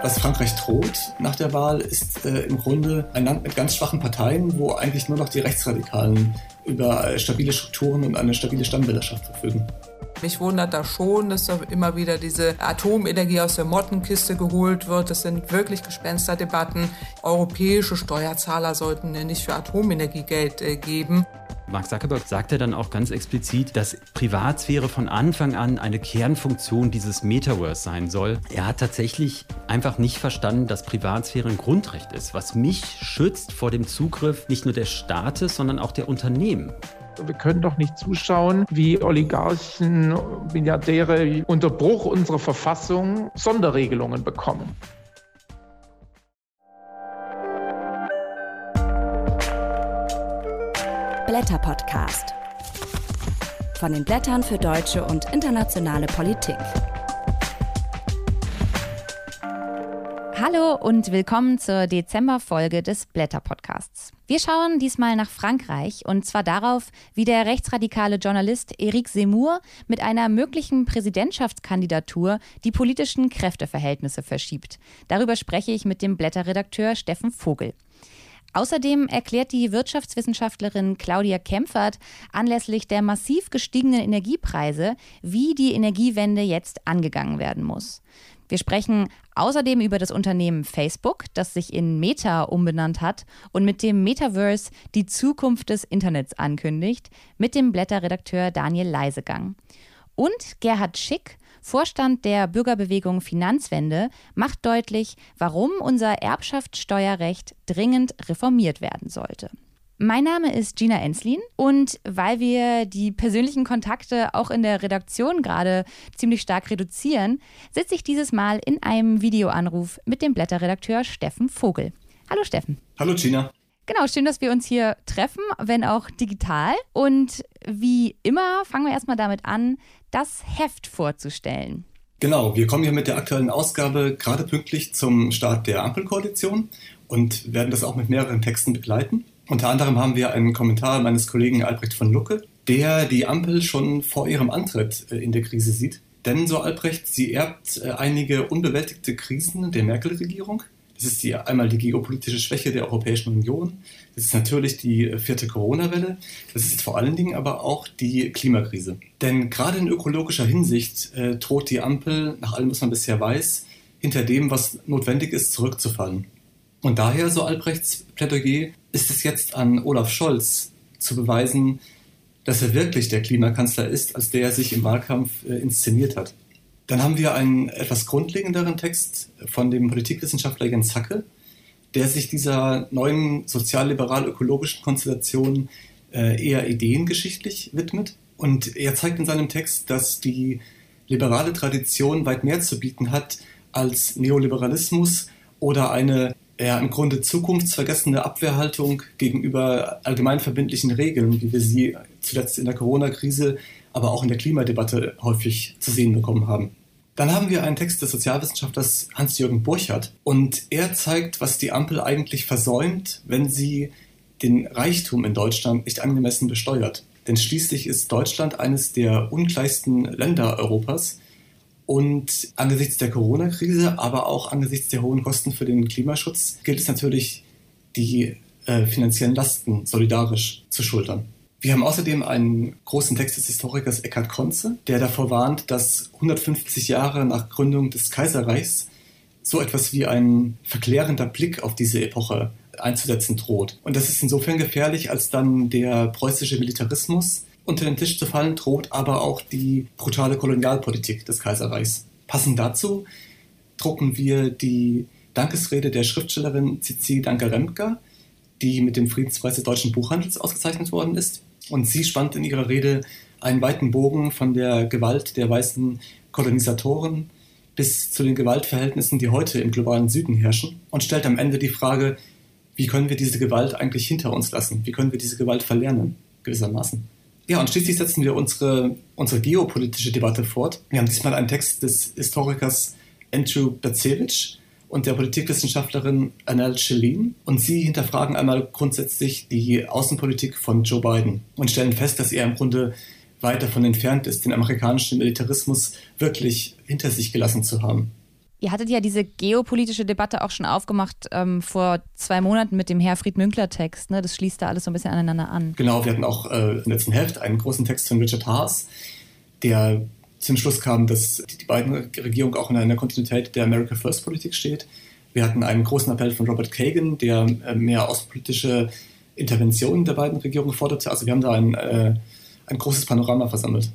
Was Frankreich droht nach der Wahl, ist äh, im Grunde ein Land mit ganz schwachen Parteien, wo eigentlich nur noch die Rechtsradikalen über äh, stabile Strukturen und eine stabile Stammwählerschaft verfügen. Mich wundert da schon, dass da immer wieder diese Atomenergie aus der Mottenkiste geholt wird. Das sind wirklich Gespensterdebatten. Europäische Steuerzahler sollten nicht für Atomenergie Geld äh, geben. Mark Zuckerberg sagte dann auch ganz explizit, dass Privatsphäre von Anfang an eine Kernfunktion dieses Metaverse sein soll. Er hat tatsächlich einfach nicht verstanden, dass Privatsphäre ein Grundrecht ist, was mich schützt vor dem Zugriff nicht nur des Staates, sondern auch der Unternehmen. Wir können doch nicht zuschauen, wie Oligarchen, Milliardäre unter Bruch unserer Verfassung Sonderregelungen bekommen. Blätter-Podcast. Von den Blättern für deutsche und internationale Politik. Hallo und willkommen zur Dezemberfolge des Blätter-Podcasts. Wir schauen diesmal nach Frankreich und zwar darauf, wie der rechtsradikale Journalist Eric Zemmour mit einer möglichen Präsidentschaftskandidatur die politischen Kräfteverhältnisse verschiebt. Darüber spreche ich mit dem Blätterredakteur Steffen Vogel. Außerdem erklärt die Wirtschaftswissenschaftlerin Claudia Kempfert anlässlich der massiv gestiegenen Energiepreise, wie die Energiewende jetzt angegangen werden muss. Wir sprechen außerdem über das Unternehmen Facebook, das sich in Meta umbenannt hat und mit dem Metaverse die Zukunft des Internets ankündigt, mit dem Blätterredakteur Daniel Leisegang. Und Gerhard Schick Vorstand der Bürgerbewegung Finanzwende, macht deutlich, warum unser Erbschaftssteuerrecht dringend reformiert werden sollte. Mein Name ist Gina Enslin und weil wir die persönlichen Kontakte auch in der Redaktion gerade ziemlich stark reduzieren, sitze ich dieses Mal in einem Videoanruf mit dem Blätterredakteur Steffen Vogel. Hallo Steffen. Hallo Gina. Genau, schön, dass wir uns hier treffen, wenn auch digital. Und wie immer fangen wir erstmal damit an, das Heft vorzustellen. Genau, wir kommen hier mit der aktuellen Ausgabe gerade pünktlich zum Start der Ampelkoalition und werden das auch mit mehreren Texten begleiten. Unter anderem haben wir einen Kommentar meines Kollegen Albrecht von Lucke, der die Ampel schon vor ihrem Antritt äh, in der Krise sieht. Denn, so Albrecht, sie erbt äh, einige unbewältigte Krisen der Merkel-Regierung. Das ist die, einmal die geopolitische Schwäche der Europäischen Union. Das ist natürlich die vierte Corona-Welle. Das ist vor allen Dingen aber auch die Klimakrise. Denn gerade in ökologischer Hinsicht äh, droht die Ampel, nach allem, was man bisher weiß, hinter dem, was notwendig ist, zurückzufallen. Und daher, so Albrechts Plädoyer, ist es jetzt an Olaf Scholz zu beweisen, dass er wirklich der Klimakanzler ist, als der er sich im Wahlkampf äh, inszeniert hat. Dann haben wir einen etwas grundlegenderen Text von dem Politikwissenschaftler Jens Hacke, der sich dieser neuen sozialliberal-ökologischen Konstellation äh, eher ideengeschichtlich widmet. Und er zeigt in seinem Text, dass die liberale Tradition weit mehr zu bieten hat als Neoliberalismus oder eine ja, im Grunde zukunftsvergessene Abwehrhaltung gegenüber allgemeinverbindlichen Regeln, wie wir sie zuletzt in der Corona-Krise, aber auch in der Klimadebatte häufig zu sehen bekommen haben. Dann haben wir einen Text des Sozialwissenschaftlers Hans-Jürgen Burchardt und er zeigt, was die Ampel eigentlich versäumt, wenn sie den Reichtum in Deutschland nicht angemessen besteuert. Denn schließlich ist Deutschland eines der ungleichsten Länder Europas. Und angesichts der Corona-Krise, aber auch angesichts der hohen Kosten für den Klimaschutz, gilt es natürlich, die äh, finanziellen Lasten solidarisch zu schultern. Wir haben außerdem einen großen Text des Historikers Eckhard Konze, der davor warnt, dass 150 Jahre nach Gründung des Kaiserreichs so etwas wie ein verklärender Blick auf diese Epoche einzusetzen droht. Und das ist insofern gefährlich, als dann der preußische Militarismus unter den Tisch zu fallen droht, aber auch die brutale Kolonialpolitik des Kaiserreichs. Passend dazu drucken wir die Dankesrede der Schriftstellerin Cici Danke-Remka, die mit dem Friedenspreis des deutschen Buchhandels ausgezeichnet worden ist. Und sie spannt in ihrer Rede einen weiten Bogen von der Gewalt der weißen Kolonisatoren bis zu den Gewaltverhältnissen, die heute im globalen Süden herrschen und stellt am Ende die Frage, wie können wir diese Gewalt eigentlich hinter uns lassen? Wie können wir diese Gewalt verlernen, gewissermaßen? Ja, und schließlich setzen wir unsere, unsere geopolitische Debatte fort. Wir haben diesmal einen Text des Historikers Andrew Bacevich, und der Politikwissenschaftlerin Anel Shelin. Und sie hinterfragen einmal grundsätzlich die Außenpolitik von Joe Biden und stellen fest, dass er im Grunde weit davon entfernt ist, den amerikanischen Militarismus wirklich hinter sich gelassen zu haben. Ihr hattet ja diese geopolitische Debatte auch schon aufgemacht ähm, vor zwei Monaten mit dem Herfried Münkler-Text. Ne? Das schließt da alles so ein bisschen aneinander an. Genau, wir hatten auch äh, im letzten Heft einen großen Text von Richard Haas, der zum Schluss kam, dass die beiden Regierungen auch in einer Kontinuität der America First Politik steht. Wir hatten einen großen Appell von Robert Kagan, der äh, mehr außenpolitische Interventionen der beiden Regierungen forderte. Also wir haben da ein, äh, ein großes Panorama versammelt.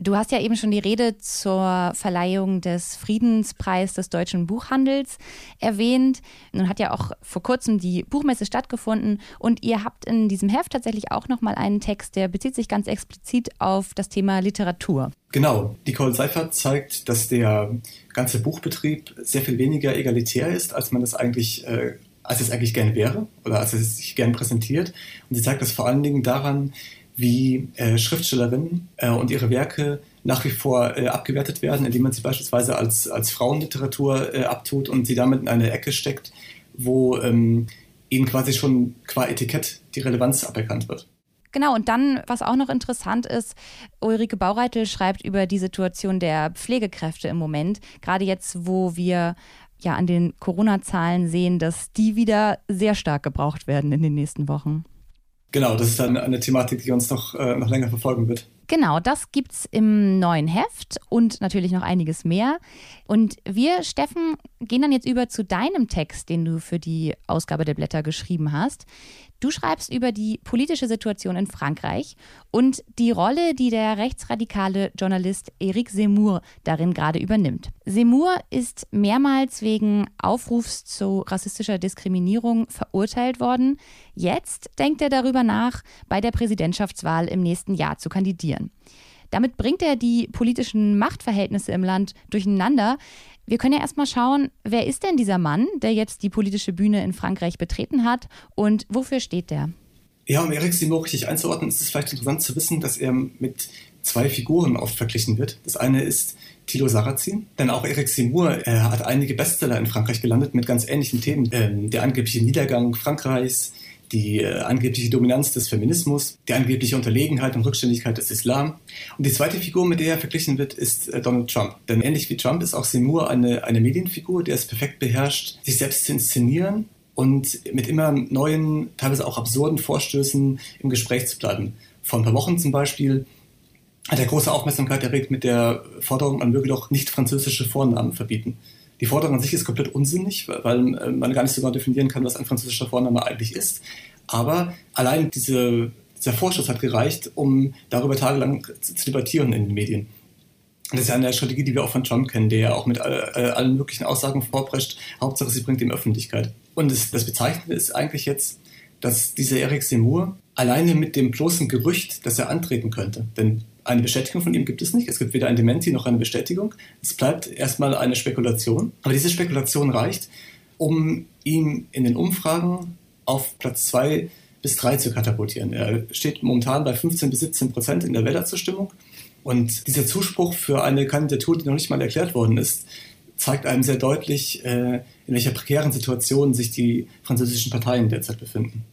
Du hast ja eben schon die Rede zur Verleihung des Friedenspreises des deutschen Buchhandels erwähnt. Nun hat ja auch vor kurzem die Buchmesse stattgefunden und ihr habt in diesem Heft tatsächlich auch noch mal einen Text, der bezieht sich ganz explizit auf das Thema Literatur. Genau, Nicole Seifert zeigt, dass der ganze Buchbetrieb sehr viel weniger egalitär ist, als man das eigentlich äh, als es eigentlich gern wäre oder als es sich gern präsentiert. Und sie zeigt das vor allen Dingen daran, wie äh, Schriftstellerinnen äh, und ihre Werke nach wie vor äh, abgewertet werden, indem man sie beispielsweise als, als Frauenliteratur äh, abtut und sie damit in eine Ecke steckt, wo ähm, ihnen quasi schon qua Etikett die Relevanz aberkannt wird. Genau, und dann, was auch noch interessant ist, Ulrike Baureitel schreibt über die Situation der Pflegekräfte im Moment, gerade jetzt, wo wir ja an den Corona-Zahlen sehen, dass die wieder sehr stark gebraucht werden in den nächsten Wochen. Genau, das ist dann eine Thematik, die uns noch, äh, noch länger verfolgen wird. Genau, das gibt es im neuen Heft und natürlich noch einiges mehr. Und wir, Steffen, gehen dann jetzt über zu deinem Text, den du für die Ausgabe der Blätter geschrieben hast. Du schreibst über die politische Situation in Frankreich und die Rolle, die der rechtsradikale Journalist Eric Zemmour darin gerade übernimmt. Zemmour ist mehrmals wegen Aufrufs zu rassistischer Diskriminierung verurteilt worden. Jetzt denkt er darüber nach, bei der Präsidentschaftswahl im nächsten Jahr zu kandidieren. Damit bringt er die politischen Machtverhältnisse im Land durcheinander. Wir können ja erstmal schauen, wer ist denn dieser Mann, der jetzt die politische Bühne in Frankreich betreten hat und wofür steht der? Ja, um Eric Simon richtig einzuordnen, ist es vielleicht interessant zu wissen, dass er mit zwei Figuren oft verglichen wird. Das eine ist Thilo Sarrazin, denn auch Eric Seymour äh, hat einige Bestseller in Frankreich gelandet mit ganz ähnlichen Themen. Ähm, der angebliche Niedergang Frankreichs, die äh, angebliche Dominanz des Feminismus, die angebliche Unterlegenheit und Rückständigkeit des Islam. Und die zweite Figur, mit der er verglichen wird, ist äh, Donald Trump. Denn ähnlich wie Trump ist auch Seymour eine, eine Medienfigur, der es perfekt beherrscht, sich selbst zu inszenieren und mit immer neuen, teilweise auch absurden Vorstößen im Gespräch zu bleiben. Vor ein paar Wochen zum Beispiel hat er große Aufmerksamkeit erregt mit der Forderung, man möge doch nicht französische Vornamen verbieten. Die Forderung an sich ist komplett unsinnig, weil äh, man gar nicht so genau definieren kann, was ein französischer Vorname eigentlich ist. Aber allein diese, dieser Vorschuss hat gereicht, um darüber tagelang zu, debattieren in den Medien. Das ist ja eine Strategie, die wir auch von Trump kennen, der ja auch mit äh, allen möglichen Aussagen vorprescht. Hauptsache, sie bringt ihm Öffentlichkeit. Und das, das Bezeichnende ist eigentlich jetzt, dass dieser Eric Seymour alleine mit dem bloßen Gerücht, dass er antreten könnte, denn eine Bestätigung von ihm gibt es nicht. Es gibt weder ein Dementi noch eine Bestätigung. Es bleibt erstmal eine Spekulation. Aber diese Spekulation reicht, um ihn in den Umfragen auf Platz 2 bis 3 zu katapultieren. Er steht momentan bei 15 bis 17 Prozent in der Wählerzustimmung. Und dieser Zuspruch für eine Kandidatur, die noch nicht mal erklärt worden ist, zeigt einem sehr deutlich, äh, in welcher prekären Situation sich die französischen Parteien derzeit befinden.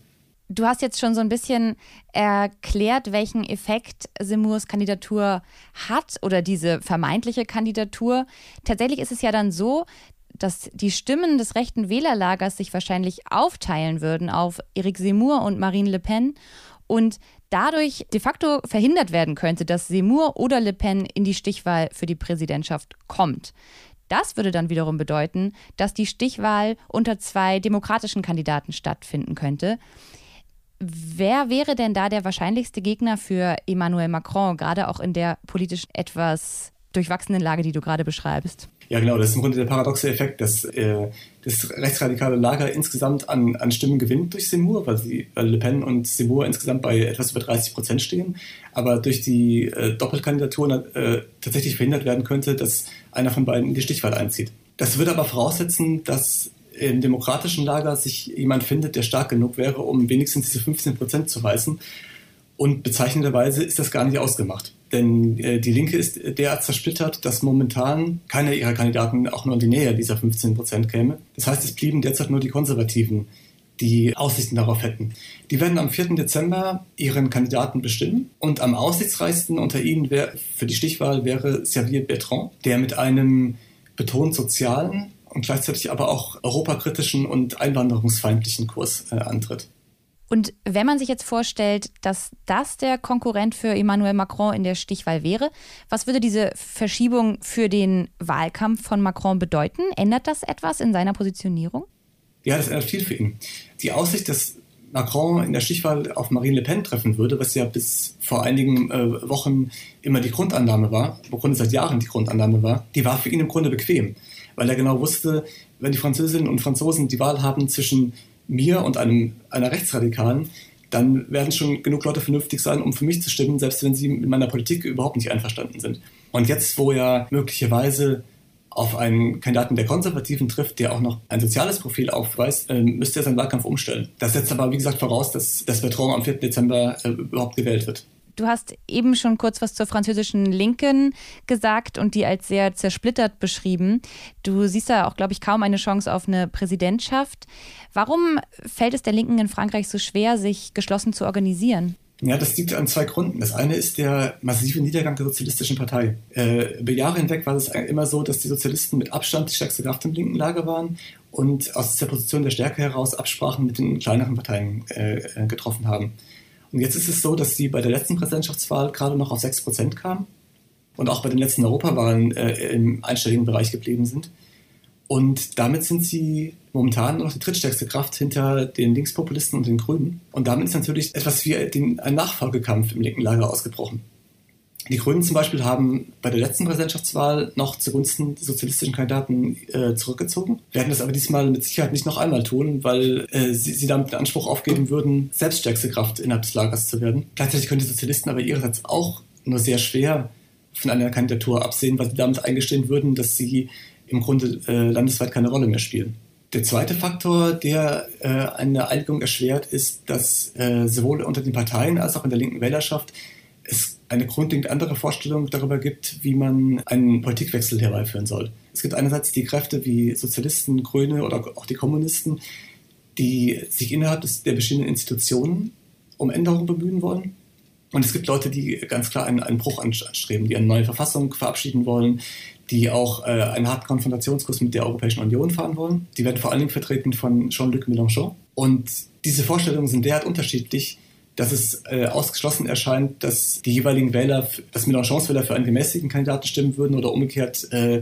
Du hast jetzt schon so ein bisschen erklärt, welchen Effekt Simurs Kandidatur hat oder diese vermeintliche Kandidatur. Tatsächlich ist es ja dann so, dass die Stimmen des rechten Wählerlagers sich wahrscheinlich aufteilen würden auf Eric Zemmour und Marine Le Pen und dadurch de facto verhindert werden könnte, dass Zemmour oder Le Pen in die Stichwahl für die Präsidentschaft kommt. Das würde dann wiederum bedeuten, dass die Stichwahl unter zwei demokratischen Kandidaten stattfinden könnte. Wer wäre denn da der wahrscheinlichste Gegner für Emmanuel Macron, gerade auch in der politisch etwas durchwachsenen Lage, die du gerade beschreibst? Ja, genau, das ist im Grunde der paradoxe Effekt, dass äh, das rechtsradikale Lager insgesamt an, an Stimmen gewinnt durch Seymour, weil, sie, weil Le Pen und Seymour insgesamt bei etwas über 30 Prozent stehen, aber durch die äh, Doppelkandidatur äh, tatsächlich verhindert werden könnte, dass einer von beiden in die Stichwahl einzieht. Das würde aber voraussetzen, dass im demokratischen Lager sich jemand findet, der stark genug wäre, um wenigstens diese 15 Prozent zu reißen. Und bezeichnenderweise ist das gar nicht ausgemacht. Denn äh, die Linke ist derart zersplittert, dass momentan keiner ihrer Kandidaten auch nur in die Nähe dieser 15 Prozent käme. Das heißt, es blieben derzeit nur die Konservativen, die Aussichten darauf hätten. Die werden am 4. Dezember ihren Kandidaten bestimmen und am aussichtsreichsten unter ihnen wär, für die Stichwahl wäre Xavier Bertrand, der mit einem betont sozialen und gleichzeitig aber auch europakritischen und einwanderungsfeindlichen Kurs äh, antritt. Und wenn man sich jetzt vorstellt, dass das der Konkurrent für Emmanuel Macron in der Stichwahl wäre, was würde diese Verschiebung für den Wahlkampf von Macron bedeuten? Ändert das etwas in seiner Positionierung? Ja, das ändert viel für ihn. Die Aussicht, dass Macron in der Stichwahl auf Marine Le Pen treffen würde, was ja bis vor einigen äh, Wochen immer die Grundannahme war, im Grunde seit Jahren die Grundannahme war, die war für ihn im Grunde bequem, weil er genau wusste, wenn die Französinnen und Franzosen die Wahl haben zwischen mir und einem, einer Rechtsradikalen, dann werden schon genug Leute vernünftig sein, um für mich zu stimmen, selbst wenn sie mit meiner Politik überhaupt nicht einverstanden sind. Und jetzt, wo er möglicherweise auf einen Kandidaten der Konservativen trifft, der auch noch ein soziales Profil aufweist, äh, müsste er seinen Wahlkampf umstellen. Das setzt aber, wie gesagt, voraus, dass das Bertrand am 4. Dezember äh, überhaupt gewählt wird. Du hast eben schon kurz was zur französischen Linken gesagt und die als sehr zersplittert beschrieben. Du siehst da auch, glaube ich, kaum eine Chance auf eine Präsidentschaft. Warum fällt es der Linken in Frankreich so schwer, sich geschlossen zu organisieren? Ja, das liegt an zwei Gründen. Das eine ist der massive Niedergang der Sozialistischen Partei. Äh, über Jahre hinweg war es immer so, dass die Sozialisten mit Abstand die stärkste Kraft im linken Lager waren und aus der Position der Stärke heraus Absprachen mit den kleineren Parteien äh, getroffen haben. Und jetzt ist es so, dass sie bei der letzten Präsidentschaftswahl gerade noch auf 6% kamen und auch bei den letzten Europawahlen äh, im einstelligen Bereich geblieben sind. Und damit sind sie momentan noch die drittstärkste Kraft hinter den Linkspopulisten und den Grünen. Und damit ist natürlich etwas wie ein Nachfolgekampf im linken Lager ausgebrochen. Die Grünen zum Beispiel haben bei der letzten Präsidentschaftswahl noch zugunsten des sozialistischen Kandidaten äh, zurückgezogen, werden das aber diesmal mit Sicherheit nicht noch einmal tun, weil äh, sie, sie damit den Anspruch aufgeben würden, selbst stärkste Kraft innerhalb des Lagers zu werden. Gleichzeitig können die Sozialisten aber ihrerseits auch nur sehr schwer von einer Kandidatur absehen, weil sie damit eingestehen würden, dass sie im Grunde äh, landesweit keine Rolle mehr spielen. Der zweite Faktor, der äh, eine Einigung erschwert, ist, dass äh, sowohl unter den Parteien als auch in der linken Wählerschaft es eine grundlegend andere Vorstellung darüber gibt, wie man einen Politikwechsel herbeiführen soll. Es gibt einerseits die Kräfte wie Sozialisten, Grüne oder auch die Kommunisten, die sich innerhalb der bestehenden Institutionen um Änderungen bemühen wollen. Und es gibt Leute, die ganz klar einen, einen Bruch anstreben, die eine neue Verfassung verabschieden wollen, die auch äh, einen harten Konfrontationskurs mit der Europäischen Union fahren wollen. Die werden vor allen Dingen vertreten von Jean-Luc Mélenchon. Und diese Vorstellungen sind derart unterschiedlich, dass es äh, ausgeschlossen erscheint, dass die jeweiligen Wähler, dass Mélenchons Wähler für einen gemäßigten Kandidaten stimmen würden oder umgekehrt äh,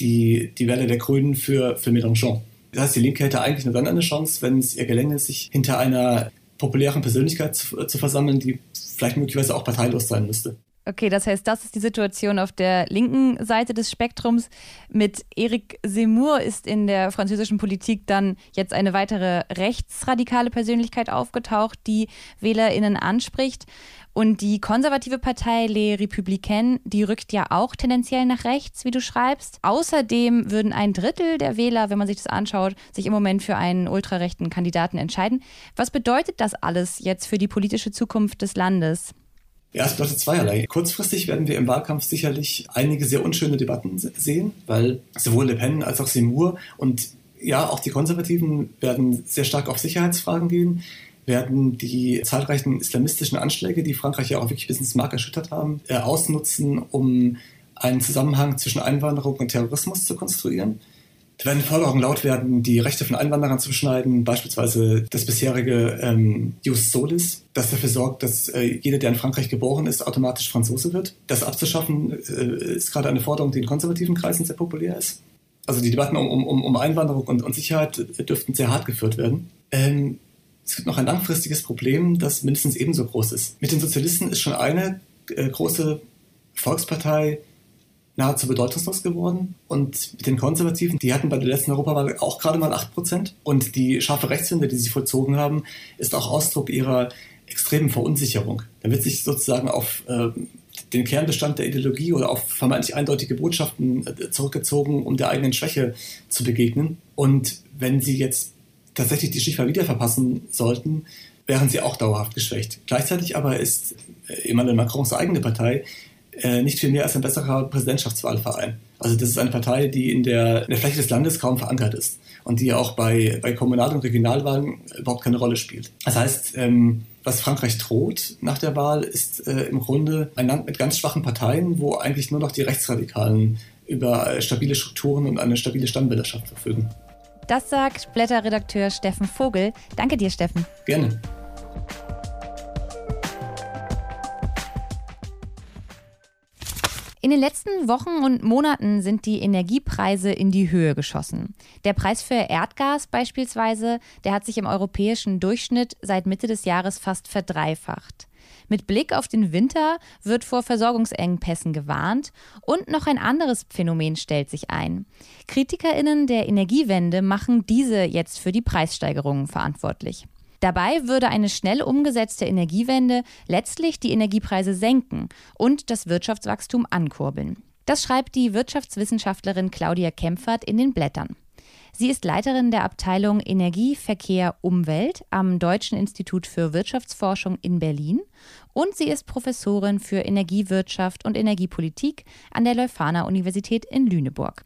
die, die Wähler der Grünen für, für Mélenchon. Das heißt, die Linke hätte eigentlich nur dann eine Chance, wenn es ihr gelänge, sich hinter einer populären Persönlichkeit zu, zu versammeln, die vielleicht möglicherweise auch parteilos sein müsste. Okay, das heißt, das ist die Situation auf der linken Seite des Spektrums. Mit Eric Zemmour ist in der französischen Politik dann jetzt eine weitere rechtsradikale Persönlichkeit aufgetaucht, die WählerInnen anspricht. Und die konservative Partei Les Républicains, die rückt ja auch tendenziell nach rechts, wie du schreibst. Außerdem würden ein Drittel der Wähler, wenn man sich das anschaut, sich im Moment für einen ultrarechten Kandidaten entscheiden. Was bedeutet das alles jetzt für die politische Zukunft des Landes? Ja, es bedeutet zweierlei. Kurzfristig werden wir im Wahlkampf sicherlich einige sehr unschöne Debatten sehen, weil sowohl Le Pen als auch Seymour und ja, auch die Konservativen werden sehr stark auf Sicherheitsfragen gehen, werden die zahlreichen islamistischen Anschläge, die Frankreich ja auch wirklich bis ins Mark erschüttert haben, äh, ausnutzen, um einen Zusammenhang zwischen Einwanderung und Terrorismus zu konstruieren. Da werden Forderungen laut werden, die Rechte von Einwanderern zu beschneiden, beispielsweise das bisherige ähm, Jus Solis, das dafür sorgt, dass äh, jeder, der in Frankreich geboren ist, automatisch Franzose wird. Das abzuschaffen äh, ist gerade eine Forderung, die in konservativen Kreisen sehr populär ist. Also die Debatten um, um, um Einwanderung und, und Sicherheit dürften sehr hart geführt werden. Ähm, es gibt noch ein langfristiges Problem, das mindestens ebenso groß ist. Mit den Sozialisten ist schon eine äh, große Volkspartei nahezu bedeutungslos geworden. Und mit den Konservativen, die hatten bei der letzten Europawahl auch gerade mal 8 Prozent. Und die scharfe Rechtswende, die sie vollzogen haben, ist auch Ausdruck ihrer extremen Verunsicherung. Da wird sich sozusagen auf äh, den Kernbestand der Ideologie oder auf vermeintlich eindeutige Botschaften äh, zurückgezogen, um der eigenen Schwäche zu begegnen. Und wenn sie jetzt tatsächlich die Stichwahl wieder verpassen sollten, wären sie auch dauerhaft geschwächt. Gleichzeitig aber ist Emmanuel Macrons eigene Partei äh, nicht viel mehr als ein besserer Präsidentschaftswahlverein. Also das ist eine Partei, die in der, in der Fläche des Landes kaum verankert ist und die auch bei, bei Kommunal- und Regionalwahlen überhaupt keine Rolle spielt. Das heißt, ähm, was Frankreich droht nach der Wahl, ist äh, im Grunde ein Land mit ganz schwachen Parteien, wo eigentlich nur noch die Rechtsradikalen über äh, stabile Strukturen und eine stabile Stammwählerschaft verfügen. Das sagt Blätterredakteur Steffen Vogel. Danke dir, Steffen. Gerne. In den letzten Wochen und Monaten sind die Energiepreise in die Höhe geschossen. Der Preis für Erdgas beispielsweise, der hat sich im europäischen Durchschnitt seit Mitte des Jahres fast verdreifacht. Mit Blick auf den Winter wird vor Versorgungsengpässen gewarnt und noch ein anderes Phänomen stellt sich ein. Kritikerinnen der Energiewende machen diese jetzt für die Preissteigerungen verantwortlich. Dabei würde eine schnell umgesetzte Energiewende letztlich die Energiepreise senken und das Wirtschaftswachstum ankurbeln. Das schreibt die Wirtschaftswissenschaftlerin Claudia Kempfert in den Blättern. Sie ist Leiterin der Abteilung Energie, Verkehr, Umwelt am Deutschen Institut für Wirtschaftsforschung in Berlin und sie ist Professorin für Energiewirtschaft und Energiepolitik an der Leuphana Universität in Lüneburg.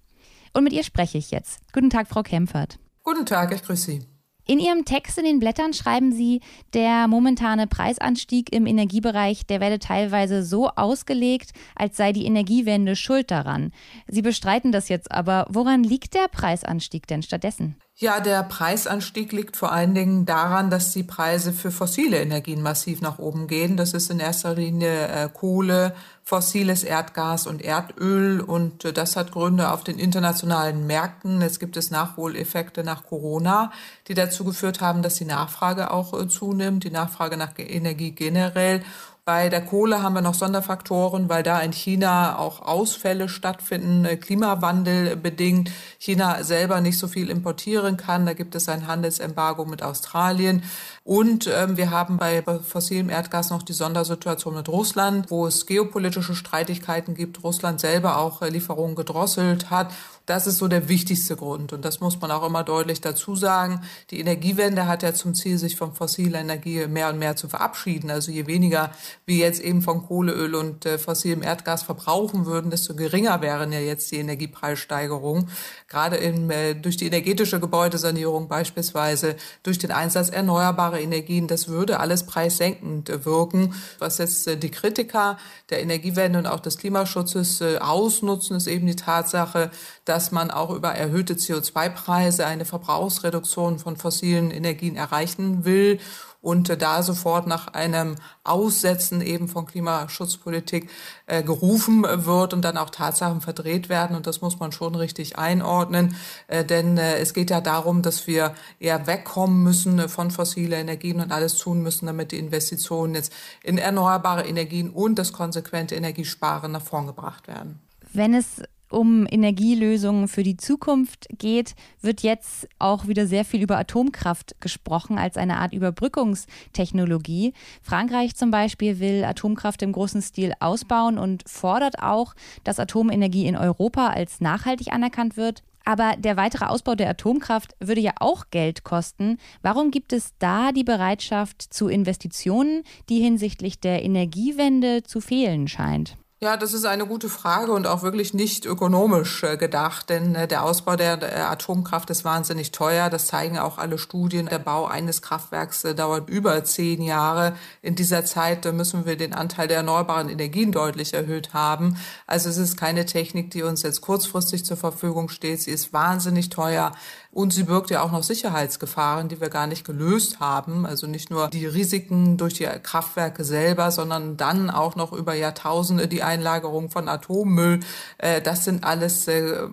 Und mit ihr spreche ich jetzt. Guten Tag, Frau Kempfert. Guten Tag, ich grüße Sie. In Ihrem Text in den Blättern schreiben Sie, der momentane Preisanstieg im Energiebereich, der werde teilweise so ausgelegt, als sei die Energiewende schuld daran. Sie bestreiten das jetzt aber. Woran liegt der Preisanstieg denn stattdessen? Ja, der Preisanstieg liegt vor allen Dingen daran, dass die Preise für fossile Energien massiv nach oben gehen. Das ist in erster Linie äh, Kohle, fossiles Erdgas und Erdöl und äh, das hat Gründe auf den internationalen Märkten. Jetzt gibt es Nachholeffekte nach Corona, die dazu geführt haben, dass die Nachfrage auch äh, zunimmt, die Nachfrage nach Energie generell bei der Kohle haben wir noch Sonderfaktoren, weil da in China auch Ausfälle stattfinden, äh, Klimawandel bedingt. China selber nicht so viel importieren kann. Da gibt es ein Handelsembargo mit Australien. Und ähm, wir haben bei fossilem Erdgas noch die Sondersituation mit Russland, wo es geopolitische Streitigkeiten gibt. Russland selber auch äh, Lieferungen gedrosselt hat. Das ist so der wichtigste Grund. Und das muss man auch immer deutlich dazu sagen. Die Energiewende hat ja zum Ziel, sich von fossiler Energie mehr und mehr zu verabschieden. Also je weniger wir jetzt eben von Kohle, Öl und äh, fossilem Erdgas verbrauchen würden, desto geringer wären ja jetzt die Energiepreissteigerungen. Gerade im, äh, durch die energetische Gebäudesanierung beispielsweise, durch den Einsatz erneuerbarer Energien, das würde alles preissenkend wirken. Was jetzt äh, die Kritiker der Energiewende und auch des Klimaschutzes äh, ausnutzen, ist eben die Tatsache, dass man auch über erhöhte CO2-Preise eine Verbrauchsreduktion von fossilen Energien erreichen will und da sofort nach einem Aussetzen eben von Klimaschutzpolitik äh, gerufen wird und dann auch Tatsachen verdreht werden. Und das muss man schon richtig einordnen, äh, denn äh, es geht ja darum, dass wir eher wegkommen müssen von fossilen Energien und alles tun müssen, damit die Investitionen jetzt in erneuerbare Energien und das konsequente Energiesparen nach vorn gebracht werden. Wenn es um Energielösungen für die Zukunft geht, wird jetzt auch wieder sehr viel über Atomkraft gesprochen als eine Art Überbrückungstechnologie. Frankreich zum Beispiel will Atomkraft im großen Stil ausbauen und fordert auch, dass Atomenergie in Europa als nachhaltig anerkannt wird. Aber der weitere Ausbau der Atomkraft würde ja auch Geld kosten. Warum gibt es da die Bereitschaft zu Investitionen, die hinsichtlich der Energiewende zu fehlen scheint? Ja, das ist eine gute Frage und auch wirklich nicht ökonomisch äh, gedacht, denn äh, der Ausbau der Atomkraft ist wahnsinnig teuer. Das zeigen auch alle Studien. Der Bau eines Kraftwerks äh, dauert über zehn Jahre. In dieser Zeit müssen wir den Anteil der erneuerbaren Energien deutlich erhöht haben. Also es ist keine Technik, die uns jetzt kurzfristig zur Verfügung steht. Sie ist wahnsinnig teuer. Und sie birgt ja auch noch Sicherheitsgefahren, die wir gar nicht gelöst haben. Also nicht nur die Risiken durch die Kraftwerke selber, sondern dann auch noch über Jahrtausende die Einlagerung von Atommüll. Äh, das sind alles äh,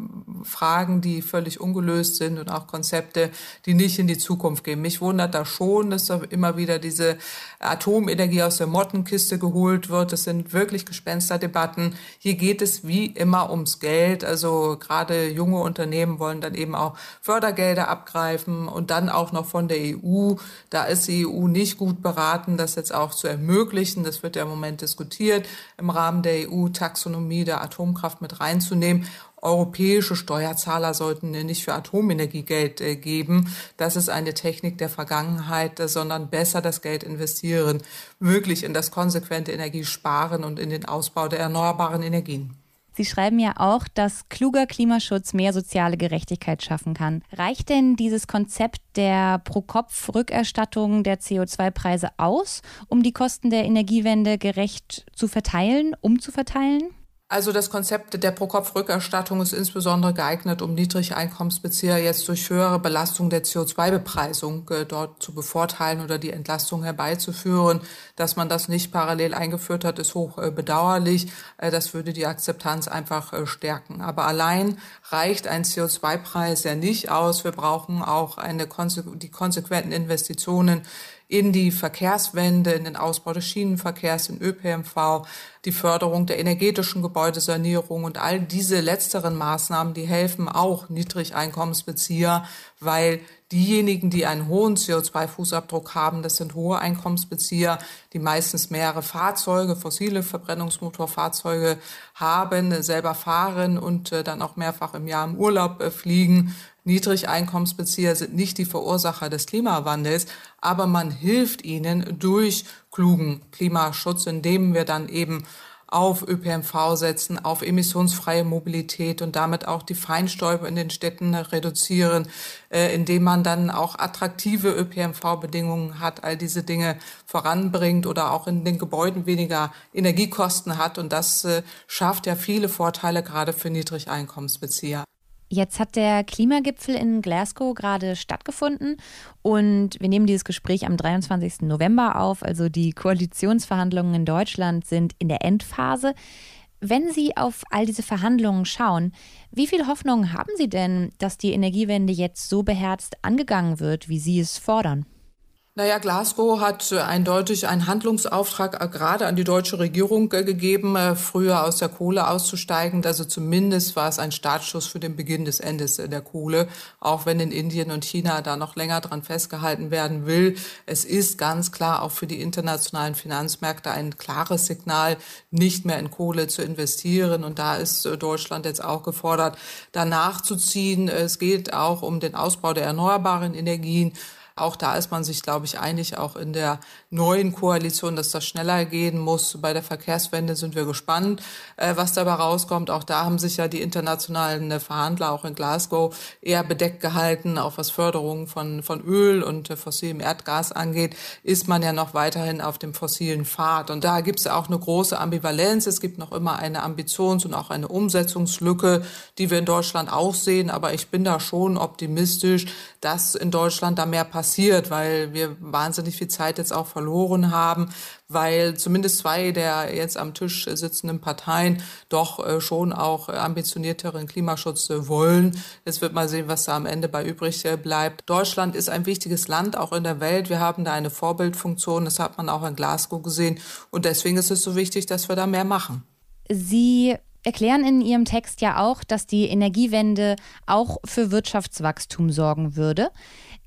Fragen, die völlig ungelöst sind und auch Konzepte, die nicht in die Zukunft gehen. Mich wundert da schon, dass da immer wieder diese Atomenergie aus der Mottenkiste geholt wird. Das sind wirklich Gespensterdebatten. Hier geht es wie immer ums Geld. Also gerade junge Unternehmen wollen dann eben auch Fördergelder abgreifen und dann auch noch von der EU. Da ist die EU nicht gut beraten, das jetzt auch zu ermöglichen. Das wird ja im Moment diskutiert, im Rahmen der EU-Taxonomie der Atomkraft mit reinzunehmen. europäische Steuerzahler sollten nicht für Atomenergie Geld geben. Das ist eine Technik der Vergangenheit, sondern besser das Geld investieren, wirklich in das konsequente Energiesparen und in den Ausbau der erneuerbaren Energien. Sie schreiben ja auch, dass kluger Klimaschutz mehr soziale Gerechtigkeit schaffen kann. Reicht denn dieses Konzept der Pro-Kopf-Rückerstattung der CO2-Preise aus, um die Kosten der Energiewende gerecht zu verteilen, umzuverteilen? Also das Konzept der Pro-Kopf-Rückerstattung ist insbesondere geeignet, um Niedrigeinkommensbezieher jetzt durch höhere Belastung der CO2-Bepreisung äh, dort zu bevorteilen oder die Entlastung herbeizuführen. Dass man das nicht parallel eingeführt hat, ist hoch äh, bedauerlich. Äh, das würde die Akzeptanz einfach äh, stärken. Aber allein reicht ein CO2-Preis ja nicht aus. Wir brauchen auch eine, die konsequenten Investitionen in die Verkehrswende, in den Ausbau des Schienenverkehrs, in ÖPNV, die Förderung der energetischen Gebäudesanierung und all diese letzteren Maßnahmen, die helfen auch Niedrigeinkommensbezieher, weil diejenigen, die einen hohen CO2-Fußabdruck haben, das sind hohe Einkommensbezieher, die meistens mehrere Fahrzeuge, fossile Verbrennungsmotorfahrzeuge haben, selber fahren und äh, dann auch mehrfach im Jahr im Urlaub äh, fliegen Niedrigeinkommensbezieher sind nicht die Verursacher des Klimawandels, aber man hilft ihnen durch klugen Klimaschutz, indem wir dann eben auf ÖPNV setzen, auf emissionsfreie Mobilität und damit auch die Feinstäube in den Städten reduzieren, äh, indem man dann auch attraktive ÖPNV-Bedingungen hat, all diese Dinge voranbringt oder auch in den Gebäuden weniger Energiekosten hat. Und das äh, schafft ja viele Vorteile gerade für Niedrigeinkommensbezieher. Jetzt hat der Klimagipfel in Glasgow gerade stattgefunden und wir nehmen dieses Gespräch am 23. November auf. Also die Koalitionsverhandlungen in Deutschland sind in der Endphase. Wenn Sie auf all diese Verhandlungen schauen, wie viel Hoffnung haben Sie denn, dass die Energiewende jetzt so beherzt angegangen wird, wie Sie es fordern? Naja, Glasgow hat äh, eindeutig einen Handlungsauftrag äh, gerade an die deutsche Regierung äh, gegeben, früher aus der Kohle auszusteigen. Also zumindest war es ein Startschuss für den Beginn des Endes der Kohle, auch wenn in Indien und China da noch länger dran festgehalten werden will. Es ist ganz klar auch für die internationalen Finanzmärkte ein klares Signal, nicht mehr in Kohle zu investieren. Und da ist Deutschland jetzt auch gefordert, danach zu ziehen. Es geht auch um den Ausbau der erneuerbaren Energien. Auch da ist man sich, glaube ich, einig, auch in der neuen Koalition, dass das schneller gehen muss. Bei der Verkehrswende sind wir gespannt, äh, was dabei rauskommt. Auch da haben sich ja die internationalen äh, Verhandler auch in Glasgow eher bedeckt gehalten, auch was Förderung von, von Öl und äh, fossilem Erdgas angeht, ist man ja noch weiterhin auf dem fossilen Pfad. Und da gibt es auch eine große Ambivalenz. Es gibt noch immer eine Ambitions- und auch eine Umsetzungslücke, die wir in Deutschland auch sehen. Aber ich bin da schon optimistisch, dass in Deutschland da mehr passiert, weil wir wahnsinnig viel Zeit jetzt auch verloren haben, weil zumindest zwei der jetzt am Tisch sitzenden Parteien doch äh, schon auch ambitionierteren Klimaschutz äh, wollen. Jetzt wird mal sehen, was da am Ende bei übrig äh, bleibt. Deutschland ist ein wichtiges Land, auch in der Welt. Wir haben da eine Vorbildfunktion. Das hat man auch in Glasgow gesehen. Und deswegen ist es so wichtig, dass wir da mehr machen. Sie erklären in Ihrem Text ja auch, dass die Energiewende auch für Wirtschaftswachstum sorgen würde.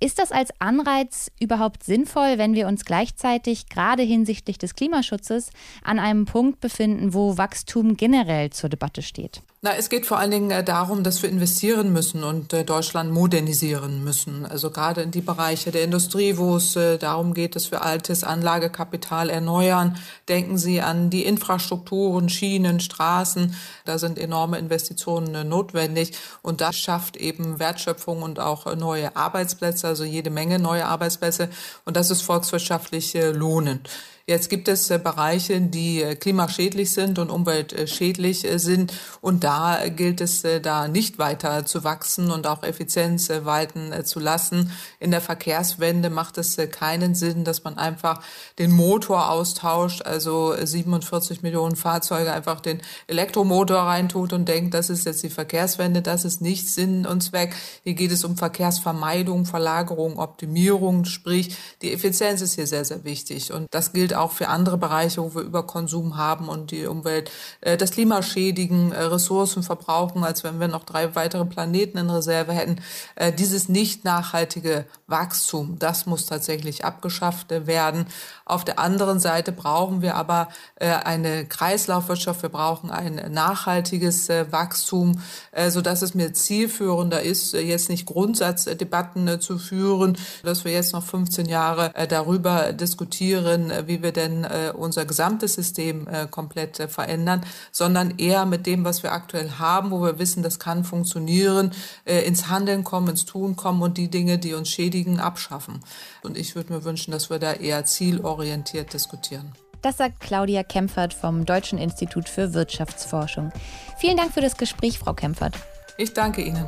Ist das als Anreiz überhaupt sinnvoll, wenn wir uns gleichzeitig gerade hinsichtlich des Klimaschutzes an einem Punkt befinden, wo Wachstum generell zur Debatte steht? Na, es geht vor allen Dingen äh, darum, dass wir investieren müssen und äh, Deutschland modernisieren müssen. Also gerade in die Bereiche der Industrie, wo es äh, darum geht, dass wir altes Anlagekapital erneuern. Denken Sie an die Infrastrukturen, Schienen, Straßen. Da sind enorme Investitionen notwendig und das schafft eben Wertschöpfung und auch neue Arbeitsplätze, also jede Menge neue Arbeitsplätze und das ist volkswirtschaftlich lohnend. Jetzt gibt es äh, Bereiche, die äh, klimaschädlich sind und umweltschädlich äh, sind. Und da gilt es, da nicht weiter zu wachsen und auch Effizienz walten zu lassen. In der Verkehrswende macht es keinen Sinn, dass man einfach den Motor austauscht, also 47 Millionen Fahrzeuge einfach den Elektromotor reintut und denkt, das ist jetzt die Verkehrswende. Das ist nicht Sinn und Zweck. Hier geht es um Verkehrsvermeidung, Verlagerung, Optimierung. Sprich, die Effizienz ist hier sehr, sehr wichtig. Und das gilt gilt auch für andere Bereiche, wo wir Überkonsum haben und die Umwelt, äh, das Klima schädigen, äh, Ressourcen verbrauchen, als wenn wir noch drei weitere Planeten in Reserve hätten. Äh, dieses nicht nachhaltige Wachstum, das muss tatsächlich abgeschafft werden. Auf der anderen Seite brauchen wir aber äh, eine Kreislaufwirtschaft, wir brauchen ein nachhaltiges äh, Wachstum, äh, so dass es mir zielführender ist, jetzt nicht Grundsatzdebatten zu führen, dass wir jetzt noch 15 Jahre darüber diskutieren, wie wir denn unser gesamtes System komplett verändern, sondern eher mit dem, was wir aktuell haben, wo wir wissen, das kann funktionieren, ins Handeln kommen, ins Tun kommen und die Dinge, die uns schädigen, abschaffen. Und ich würde mir wünschen, dass wir da eher zielorientiert diskutieren. Das sagt Claudia Kempfert vom Deutschen Institut für Wirtschaftsforschung. Vielen Dank für das Gespräch, Frau Kempfert. Ich danke Ihnen.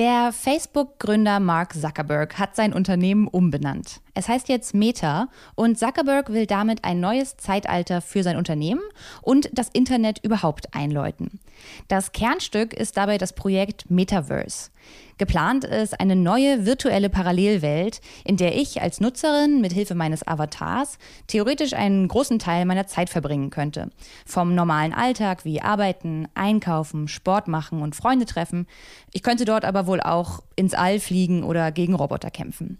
Der Facebook-Gründer Mark Zuckerberg hat sein Unternehmen umbenannt. Es heißt jetzt Meta und Zuckerberg will damit ein neues Zeitalter für sein Unternehmen und das Internet überhaupt einläuten. Das Kernstück ist dabei das Projekt Metaverse. Geplant ist eine neue virtuelle Parallelwelt, in der ich als Nutzerin mit Hilfe meines Avatars theoretisch einen großen Teil meiner Zeit verbringen könnte. Vom normalen Alltag wie Arbeiten, Einkaufen, Sport machen und Freunde treffen. Ich könnte dort aber wohl auch ins All fliegen oder gegen Roboter kämpfen.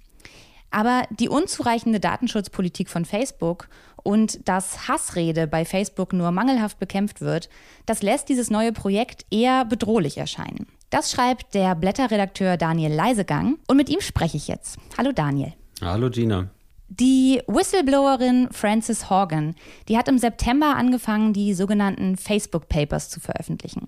Aber die unzureichende Datenschutzpolitik von Facebook und dass Hassrede bei Facebook nur mangelhaft bekämpft wird, das lässt dieses neue Projekt eher bedrohlich erscheinen. Das schreibt der Blätterredakteur Daniel Leisegang und mit ihm spreche ich jetzt. Hallo Daniel. Hallo Gina. Die Whistleblowerin Frances Horgan, die hat im September angefangen, die sogenannten Facebook Papers zu veröffentlichen.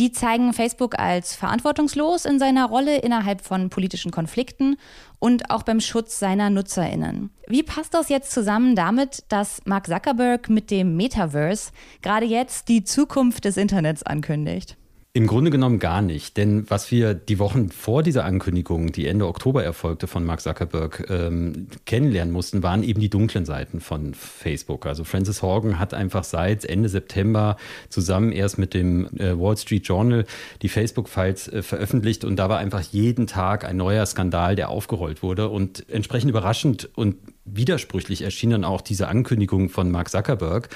Die zeigen Facebook als verantwortungslos in seiner Rolle innerhalb von politischen Konflikten und auch beim Schutz seiner Nutzerinnen. Wie passt das jetzt zusammen damit, dass Mark Zuckerberg mit dem Metaverse gerade jetzt die Zukunft des Internets ankündigt? Im Grunde genommen gar nicht, denn was wir die Wochen vor dieser Ankündigung, die Ende Oktober erfolgte von Mark Zuckerberg, ähm, kennenlernen mussten, waren eben die dunklen Seiten von Facebook. Also Francis Horgan hat einfach seit Ende September zusammen erst mit dem äh, Wall Street Journal die Facebook-Files äh, veröffentlicht. Und da war einfach jeden Tag ein neuer Skandal, der aufgerollt wurde. Und entsprechend überraschend und widersprüchlich erschien dann auch diese Ankündigung von Mark Zuckerberg.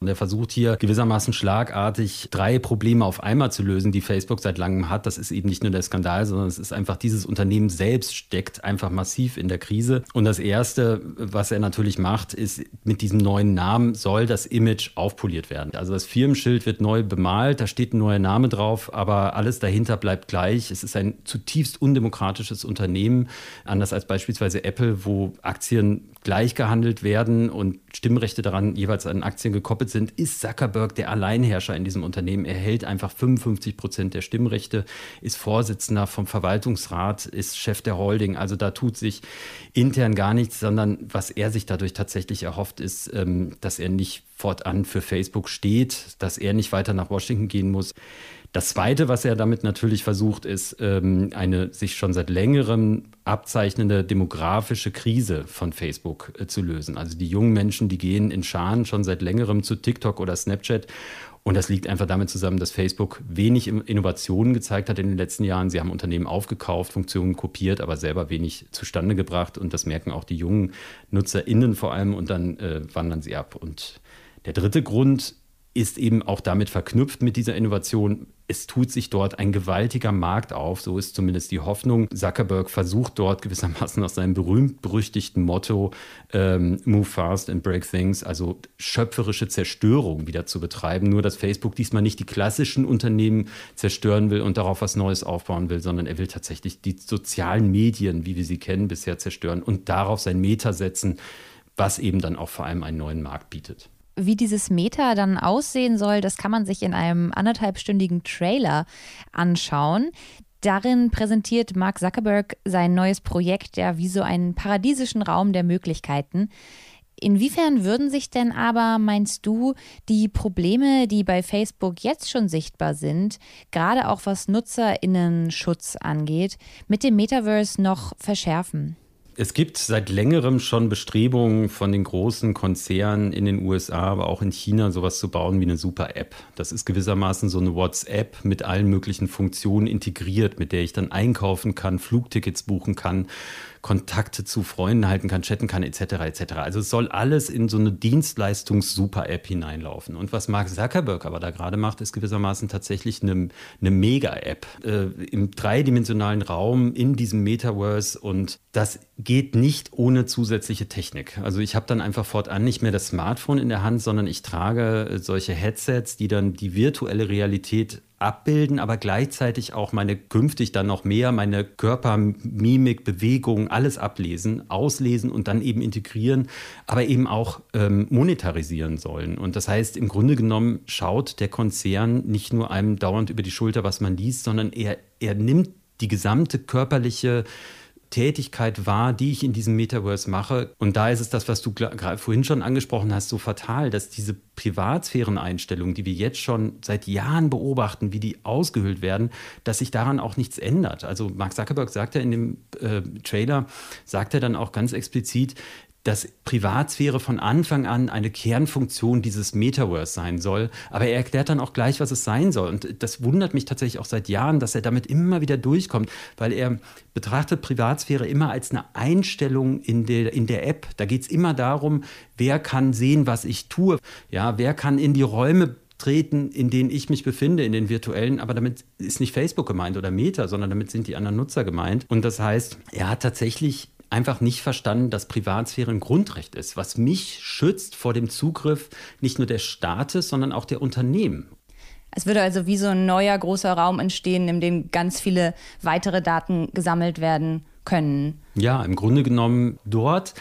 Und er versucht hier gewissermaßen schlagartig drei Probleme auf einmal zu lösen, die Facebook seit langem hat. Das ist eben nicht nur der Skandal, sondern es ist einfach, dieses Unternehmen selbst steckt einfach massiv in der Krise. Und das Erste, was er natürlich macht, ist, mit diesem neuen Namen soll das Image aufpoliert werden. Also das Firmenschild wird neu bemalt, da steht ein neuer Name drauf, aber alles dahinter bleibt gleich. Es ist ein zutiefst undemokratisches Unternehmen, anders als beispielsweise Apple, wo Aktien gleich gehandelt werden und Stimmrechte daran jeweils an Aktien gekoppelt sind, ist Zuckerberg der Alleinherrscher in diesem Unternehmen. Er hält einfach 55 Prozent der Stimmrechte, ist Vorsitzender vom Verwaltungsrat, ist Chef der Holding. Also da tut sich intern gar nichts, sondern was er sich dadurch tatsächlich erhofft, ist, ähm, dass er nicht fortan für Facebook steht, dass er nicht weiter nach Washington gehen muss. Das Zweite, was er damit natürlich versucht, ist ähm, eine sich schon seit längerem abzeichnende demografische Krise von Facebook äh, zu lösen. Also die jungen Menschen, die gehen in Scharen schon seit längerem zu TikTok oder Snapchat. Und das liegt einfach damit zusammen, dass Facebook wenig Innovationen gezeigt hat in den letzten Jahren. Sie haben Unternehmen aufgekauft, Funktionen kopiert, aber selber wenig zustande gebracht. Und das merken auch die jungen NutzerInnen vor allem und dann äh, wandern sie ab. Und der dritte Grund ist eben auch damit verknüpft mit dieser Innovation. Es tut sich dort ein gewaltiger Markt auf, so ist zumindest die Hoffnung. Zuckerberg versucht dort gewissermaßen aus seinem berühmt-berüchtigten Motto ähm, Move fast and break things, also schöpferische Zerstörung wieder zu betreiben. Nur, dass Facebook diesmal nicht die klassischen Unternehmen zerstören will und darauf was Neues aufbauen will, sondern er will tatsächlich die sozialen Medien, wie wir sie kennen, bisher zerstören und darauf sein Meta setzen, was eben dann auch vor allem einen neuen Markt bietet. Wie dieses Meta dann aussehen soll, das kann man sich in einem anderthalbstündigen Trailer anschauen. Darin präsentiert Mark Zuckerberg sein neues Projekt ja wie so einen paradiesischen Raum der Möglichkeiten. Inwiefern würden sich denn aber, meinst du, die Probleme, die bei Facebook jetzt schon sichtbar sind, gerade auch was Nutzerinnenschutz angeht, mit dem Metaverse noch verschärfen? Es gibt seit längerem schon Bestrebungen von den großen Konzernen in den USA, aber auch in China, sowas zu bauen wie eine Super-App. Das ist gewissermaßen so eine WhatsApp mit allen möglichen Funktionen integriert, mit der ich dann einkaufen kann, Flugtickets buchen kann, Kontakte zu Freunden halten kann, chatten kann, etc. etc. Also es soll alles in so eine Dienstleistungs-Super-App hineinlaufen. Und was Mark Zuckerberg aber da gerade macht, ist gewissermaßen tatsächlich eine, eine Mega-App äh, im dreidimensionalen Raum in diesem Metaverse und das geht nicht ohne zusätzliche Technik. Also ich habe dann einfach fortan nicht mehr das Smartphone in der Hand, sondern ich trage solche Headsets, die dann die virtuelle Realität abbilden, aber gleichzeitig auch meine künftig dann noch mehr meine Körpermimik, Bewegung, alles ablesen, auslesen und dann eben integrieren, aber eben auch ähm, monetarisieren sollen. Und das heißt, im Grunde genommen schaut der Konzern nicht nur einem dauernd über die Schulter, was man liest, sondern er, er nimmt die gesamte körperliche Tätigkeit war, die ich in diesem Metaverse mache. Und da ist es das, was du vorhin schon angesprochen hast, so fatal, dass diese Privatsphären-Einstellungen, die wir jetzt schon seit Jahren beobachten, wie die ausgehöhlt werden, dass sich daran auch nichts ändert. Also Mark Zuckerberg sagt ja in dem äh, Trailer, sagt er dann auch ganz explizit, dass Privatsphäre von Anfang an eine Kernfunktion dieses Metaverse sein soll. Aber er erklärt dann auch gleich, was es sein soll. Und das wundert mich tatsächlich auch seit Jahren, dass er damit immer wieder durchkommt, weil er betrachtet Privatsphäre immer als eine Einstellung in der, in der App. Da geht es immer darum, wer kann sehen, was ich tue. Ja, wer kann in die Räume treten, in denen ich mich befinde, in den virtuellen, aber damit ist nicht Facebook gemeint oder Meta, sondern damit sind die anderen Nutzer gemeint. Und das heißt, er hat tatsächlich einfach nicht verstanden, dass Privatsphäre ein Grundrecht ist, was mich schützt vor dem Zugriff nicht nur des Staates, sondern auch der Unternehmen. Es würde also wie so ein neuer großer Raum entstehen, in dem ganz viele weitere Daten gesammelt werden können. Ja, im Grunde genommen dort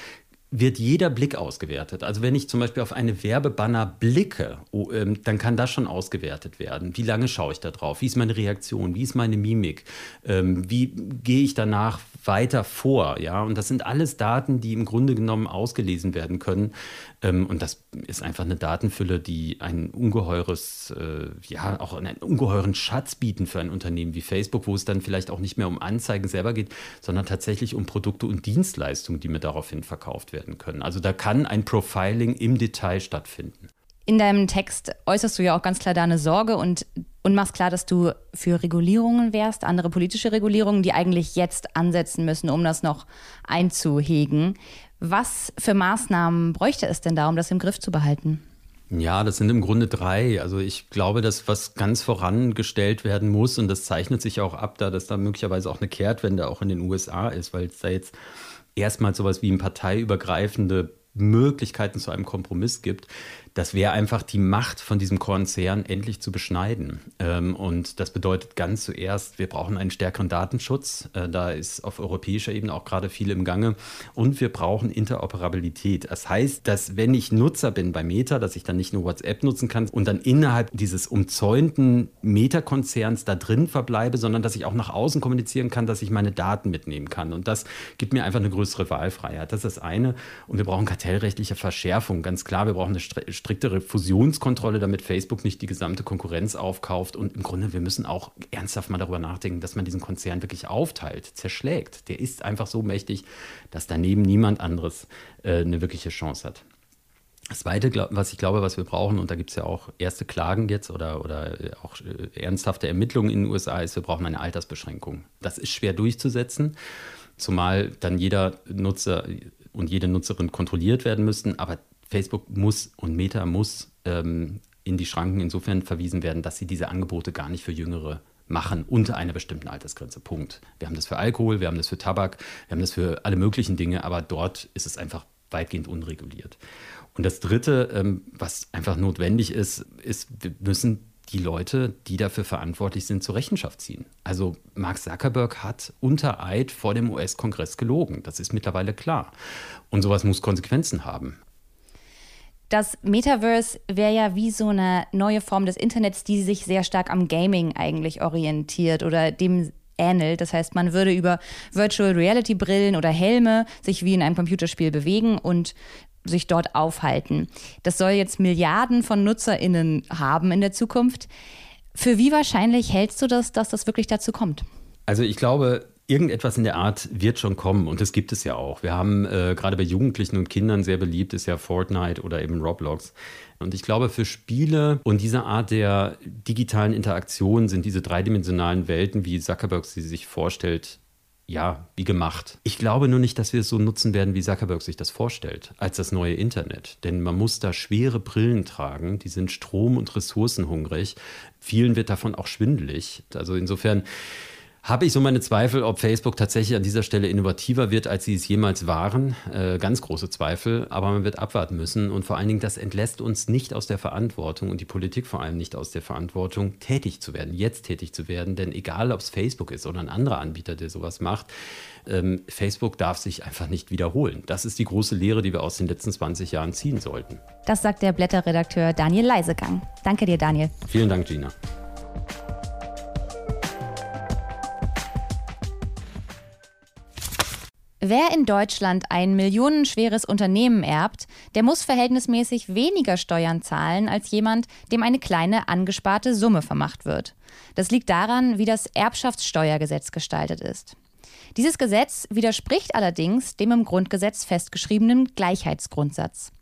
wird jeder Blick ausgewertet. Also wenn ich zum Beispiel auf eine Werbebanner blicke, oh, ähm, dann kann das schon ausgewertet werden. Wie lange schaue ich da drauf? Wie ist meine Reaktion? Wie ist meine Mimik? Ähm, wie gehe ich danach weiter vor? Ja, und das sind alles Daten, die im Grunde genommen ausgelesen werden können. Ähm, und das ist einfach eine Datenfülle, die ein ungeheures, äh, ja, auch einen ungeheuren Schatz bieten für ein Unternehmen wie Facebook, wo es dann vielleicht auch nicht mehr um Anzeigen selber geht, sondern tatsächlich um Produkte und Dienstleistungen, die mir daraufhin verkauft werden können. Also da kann ein Profiling im Detail stattfinden. In deinem Text äußerst du ja auch ganz klar deine Sorge und, und machst klar, dass du für Regulierungen wärst, andere politische Regulierungen, die eigentlich jetzt ansetzen müssen, um das noch einzuhegen. Was für Maßnahmen bräuchte es denn da, um das im Griff zu behalten? Ja, das sind im Grunde drei. Also ich glaube, dass was ganz vorangestellt werden muss, und das zeichnet sich auch ab, da dass da möglicherweise auch eine Kehrtwende auch in den USA ist, weil es da jetzt erstmal sowas wie ein parteiübergreifende Möglichkeiten zu einem Kompromiss gibt, das wäre einfach die Macht von diesem Konzern endlich zu beschneiden. Ähm, und das bedeutet ganz zuerst, wir brauchen einen stärkeren Datenschutz. Äh, da ist auf europäischer Ebene auch gerade viel im Gange. Und wir brauchen Interoperabilität. Das heißt, dass wenn ich Nutzer bin bei Meta, dass ich dann nicht nur WhatsApp nutzen kann und dann innerhalb dieses umzäunten Meta-Konzerns da drin verbleibe, sondern dass ich auch nach außen kommunizieren kann, dass ich meine Daten mitnehmen kann. Und das gibt mir einfach eine größere Wahlfreiheit. Das ist das eine. Und wir brauchen kartellrechtliche Verschärfung. Ganz klar, wir brauchen eine striktere Fusionskontrolle, damit Facebook nicht die gesamte Konkurrenz aufkauft. Und im Grunde, wir müssen auch ernsthaft mal darüber nachdenken, dass man diesen Konzern wirklich aufteilt, zerschlägt. Der ist einfach so mächtig, dass daneben niemand anderes äh, eine wirkliche Chance hat. Das Zweite, was ich glaube, was wir brauchen, und da gibt es ja auch erste Klagen jetzt oder, oder äh, auch äh, ernsthafte Ermittlungen in den USA, ist, wir brauchen eine Altersbeschränkung. Das ist schwer durchzusetzen, zumal dann jeder Nutzer und jede Nutzerin kontrolliert werden müssten. Aber Facebook muss und Meta muss ähm, in die Schranken insofern verwiesen werden, dass sie diese Angebote gar nicht für Jüngere machen unter einer bestimmten Altersgrenze. Punkt. Wir haben das für Alkohol, wir haben das für Tabak, wir haben das für alle möglichen Dinge, aber dort ist es einfach weitgehend unreguliert. Und das Dritte, ähm, was einfach notwendig ist, ist, wir müssen die Leute, die dafür verantwortlich sind, zur Rechenschaft ziehen. Also Mark Zuckerberg hat unter Eid vor dem US-Kongress gelogen. Das ist mittlerweile klar. Und sowas muss Konsequenzen haben. Das Metaverse wäre ja wie so eine neue Form des Internets, die sich sehr stark am Gaming eigentlich orientiert oder dem ähnelt. Das heißt, man würde über Virtual Reality Brillen oder Helme sich wie in einem Computerspiel bewegen und sich dort aufhalten. Das soll jetzt Milliarden von NutzerInnen haben in der Zukunft. Für wie wahrscheinlich hältst du das, dass das wirklich dazu kommt? Also ich glaube, Irgendetwas in der Art wird schon kommen und das gibt es ja auch. Wir haben äh, gerade bei Jugendlichen und Kindern sehr beliebt ist ja Fortnite oder eben Roblox. Und ich glaube, für Spiele und diese Art der digitalen Interaktion sind diese dreidimensionalen Welten, wie Zuckerberg sie sich vorstellt, ja, wie gemacht. Ich glaube nur nicht, dass wir es so nutzen werden, wie Zuckerberg sich das vorstellt, als das neue Internet. Denn man muss da schwere Brillen tragen, die sind strom- und ressourcenhungrig. Vielen wird davon auch schwindelig. Also insofern habe ich so meine Zweifel, ob Facebook tatsächlich an dieser Stelle innovativer wird, als sie es jemals waren. Äh, ganz große Zweifel, aber man wird abwarten müssen. Und vor allen Dingen, das entlässt uns nicht aus der Verantwortung und die Politik vor allem nicht aus der Verantwortung, tätig zu werden, jetzt tätig zu werden. Denn egal, ob es Facebook ist oder ein anderer Anbieter, der sowas macht, ähm, Facebook darf sich einfach nicht wiederholen. Das ist die große Lehre, die wir aus den letzten 20 Jahren ziehen sollten. Das sagt der Blätterredakteur Daniel Leisegang. Danke dir, Daniel. Vielen Dank, Gina. Wer in Deutschland ein millionenschweres Unternehmen erbt, der muss verhältnismäßig weniger Steuern zahlen als jemand, dem eine kleine angesparte Summe vermacht wird. Das liegt daran, wie das Erbschaftssteuergesetz gestaltet ist. Dieses Gesetz widerspricht allerdings dem im Grundgesetz festgeschriebenen Gleichheitsgrundsatz.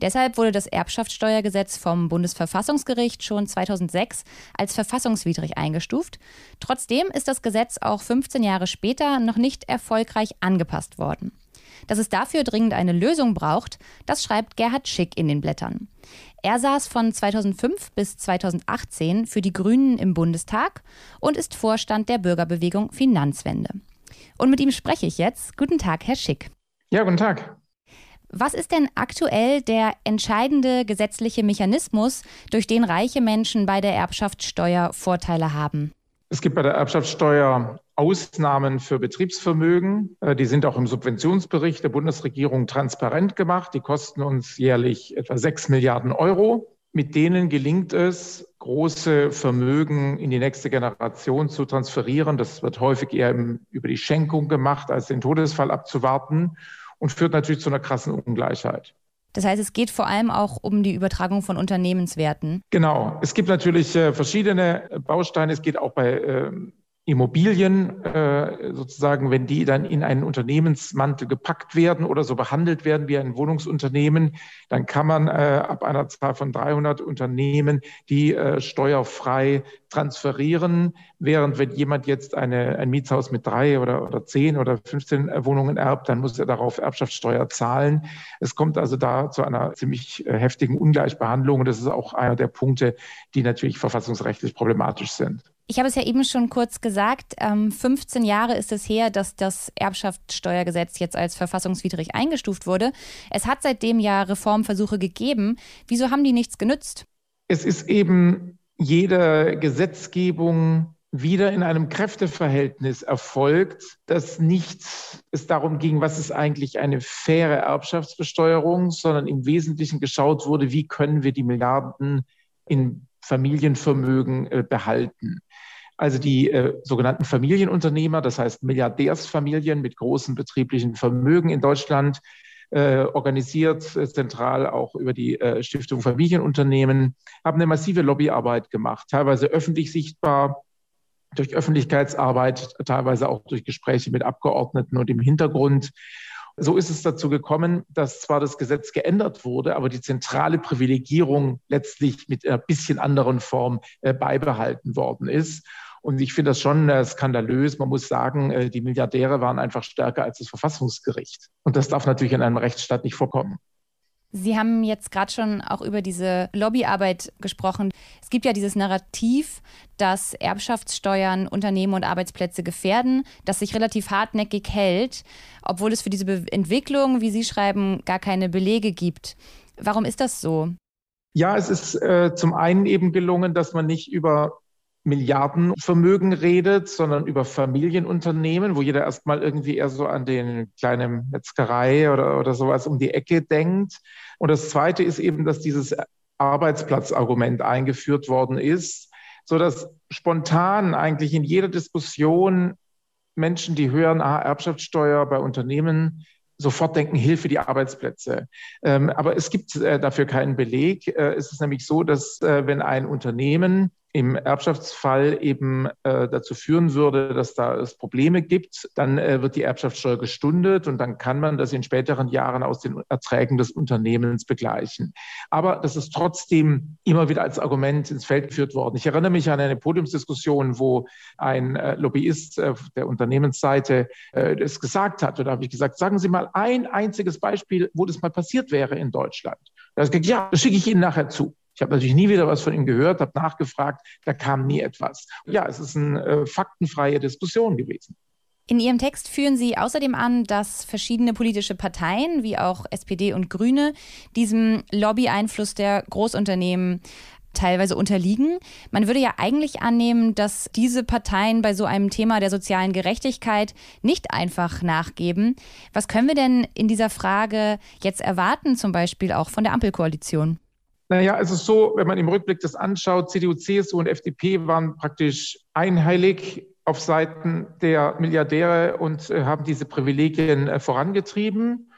Deshalb wurde das Erbschaftssteuergesetz vom Bundesverfassungsgericht schon 2006 als verfassungswidrig eingestuft. Trotzdem ist das Gesetz auch 15 Jahre später noch nicht erfolgreich angepasst worden. Dass es dafür dringend eine Lösung braucht, das schreibt Gerhard Schick in den Blättern. Er saß von 2005 bis 2018 für die Grünen im Bundestag und ist Vorstand der Bürgerbewegung Finanzwende. Und mit ihm spreche ich jetzt. Guten Tag, Herr Schick. Ja, guten Tag. Was ist denn aktuell der entscheidende gesetzliche Mechanismus, durch den reiche Menschen bei der Erbschaftssteuer Vorteile haben? Es gibt bei der Erbschaftssteuer Ausnahmen für Betriebsvermögen. Äh, die sind auch im Subventionsbericht der Bundesregierung transparent gemacht. Die kosten uns jährlich etwa 6 Milliarden Euro. Mit denen gelingt es, große Vermögen in die nächste Generation zu transferieren. Das wird häufig eher über die Schenkung gemacht, als den Todesfall abzuwarten und führt natürlich zu einer krassen Ungleichheit. Das heißt, es geht vor allem auch um die Übertragung von Unternehmenswerten. Genau. Es gibt natürlich äh, verschiedene Bausteine. Es geht auch bei äh, Immobilien äh, sozusagen, wenn die dann in einen Unternehmensmantel gepackt werden oder so behandelt werden wie ein Wohnungsunternehmen, dann kann man äh, ab einer Zahl von 300 Unternehmen die äh, steuerfrei transferieren, während wenn jemand jetzt eine, ein Mietshaus mit drei oder, oder zehn oder 15 äh, Wohnungen erbt, dann muss er darauf Erbschaftssteuer zahlen. Es kommt also da zu einer ziemlich äh, heftigen Ungleichbehandlung und das ist auch einer der Punkte, die natürlich verfassungsrechtlich problematisch sind. Ich habe es ja eben schon kurz gesagt, 15 ähm, Jahre ist es her, dass das Erbschaftssteuergesetz jetzt als verfassungswidrig eingestuft wurde. Es hat seitdem ja Reformversuche gegeben. Wieso haben die nichts genützt? Es ist eben jede Gesetzgebung wieder in einem Kräfteverhältnis erfolgt, dass nicht es darum ging, was ist eigentlich eine faire Erbschaftsbesteuerung, sondern im Wesentlichen geschaut wurde, wie können wir die Milliarden in Familienvermögen äh, behalten. Also die äh, sogenannten Familienunternehmer, das heißt Milliardärsfamilien mit großen betrieblichen Vermögen in Deutschland, äh, organisiert äh, zentral auch über die äh, Stiftung Familienunternehmen, haben eine massive Lobbyarbeit gemacht, teilweise öffentlich sichtbar, durch Öffentlichkeitsarbeit, teilweise auch durch Gespräche mit Abgeordneten und im Hintergrund. So ist es dazu gekommen, dass zwar das Gesetz geändert wurde, aber die zentrale Privilegierung letztlich mit einer bisschen anderen Form äh, beibehalten worden ist. Und ich finde das schon äh, skandalös. Man muss sagen, äh, die Milliardäre waren einfach stärker als das Verfassungsgericht. Und das darf natürlich in einem Rechtsstaat nicht vorkommen. Sie haben jetzt gerade schon auch über diese Lobbyarbeit gesprochen. Es gibt ja dieses Narrativ, dass Erbschaftssteuern Unternehmen und Arbeitsplätze gefährden, das sich relativ hartnäckig hält, obwohl es für diese Be Entwicklung, wie Sie schreiben, gar keine Belege gibt. Warum ist das so? Ja, es ist äh, zum einen eben gelungen, dass man nicht über Milliardenvermögen redet, sondern über Familienunternehmen, wo jeder erstmal irgendwie eher so an den kleinen Metzgerei oder, oder sowas um die Ecke denkt. Und das Zweite ist eben, dass dieses Arbeitsplatzargument eingeführt worden ist, so dass spontan eigentlich in jeder Diskussion Menschen, die hören, ah, Erbschaftssteuer bei Unternehmen, sofort denken, Hilfe die Arbeitsplätze. Ähm, aber es gibt äh, dafür keinen Beleg. Äh, es ist nämlich so, dass äh, wenn ein Unternehmen im Erbschaftsfall eben äh, dazu führen würde, dass da es Probleme gibt, dann äh, wird die Erbschaftssteuer gestundet und dann kann man das in späteren Jahren aus den Erträgen des Unternehmens begleichen. Aber das ist trotzdem immer wieder als Argument ins Feld geführt worden. Ich erinnere mich an eine Podiumsdiskussion, wo ein äh, Lobbyist äh, der Unternehmensseite äh, das gesagt hat. Und da habe ich gesagt, sagen Sie mal ein einziges Beispiel, wo das mal passiert wäre in Deutschland. Da hat gesagt, ja, das schicke ich Ihnen nachher zu. Ich habe natürlich nie wieder was von ihm gehört, habe nachgefragt, da kam nie etwas. Ja, es ist eine äh, faktenfreie Diskussion gewesen. In Ihrem Text führen Sie außerdem an, dass verschiedene politische Parteien, wie auch SPD und Grüne, diesem Lobby-Einfluss der Großunternehmen teilweise unterliegen. Man würde ja eigentlich annehmen, dass diese Parteien bei so einem Thema der sozialen Gerechtigkeit nicht einfach nachgeben. Was können wir denn in dieser Frage jetzt erwarten, zum Beispiel auch von der Ampelkoalition? Naja, es ist so, wenn man im Rückblick das anschaut, CDU, CSU und FDP waren praktisch einheilig auf Seiten der Milliardäre und äh, haben diese Privilegien äh, vorangetrieben.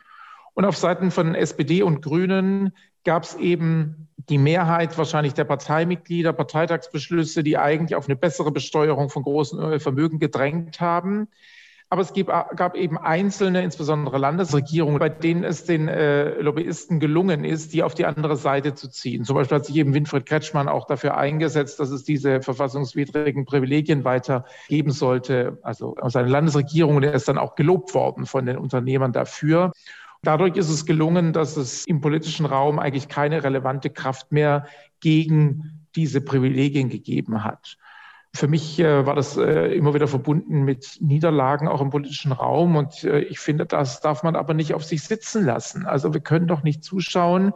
Und auf Seiten von SPD und Grünen gab es eben die Mehrheit wahrscheinlich der Parteimitglieder, Parteitagsbeschlüsse, die eigentlich auf eine bessere Besteuerung von großen äh, Vermögen gedrängt haben. Aber es gab eben einzelne, insbesondere Landesregierungen, bei denen es den äh, Lobbyisten gelungen ist, die auf die andere Seite zu ziehen. Zum Beispiel hat sich eben Winfried Kretschmann auch dafür eingesetzt, dass es diese verfassungswidrigen Privilegien weiter geben sollte. Also aus seiner Landesregierung, der ist dann auch gelobt worden von den Unternehmern dafür. Dadurch ist es gelungen, dass es im politischen Raum eigentlich keine relevante Kraft mehr gegen diese Privilegien gegeben hat. Für mich äh, war das äh, immer wieder verbunden mit Niederlagen auch im politischen Raum. Und äh, ich finde, das darf man aber nicht auf sich sitzen lassen. Also wir können doch nicht zuschauen,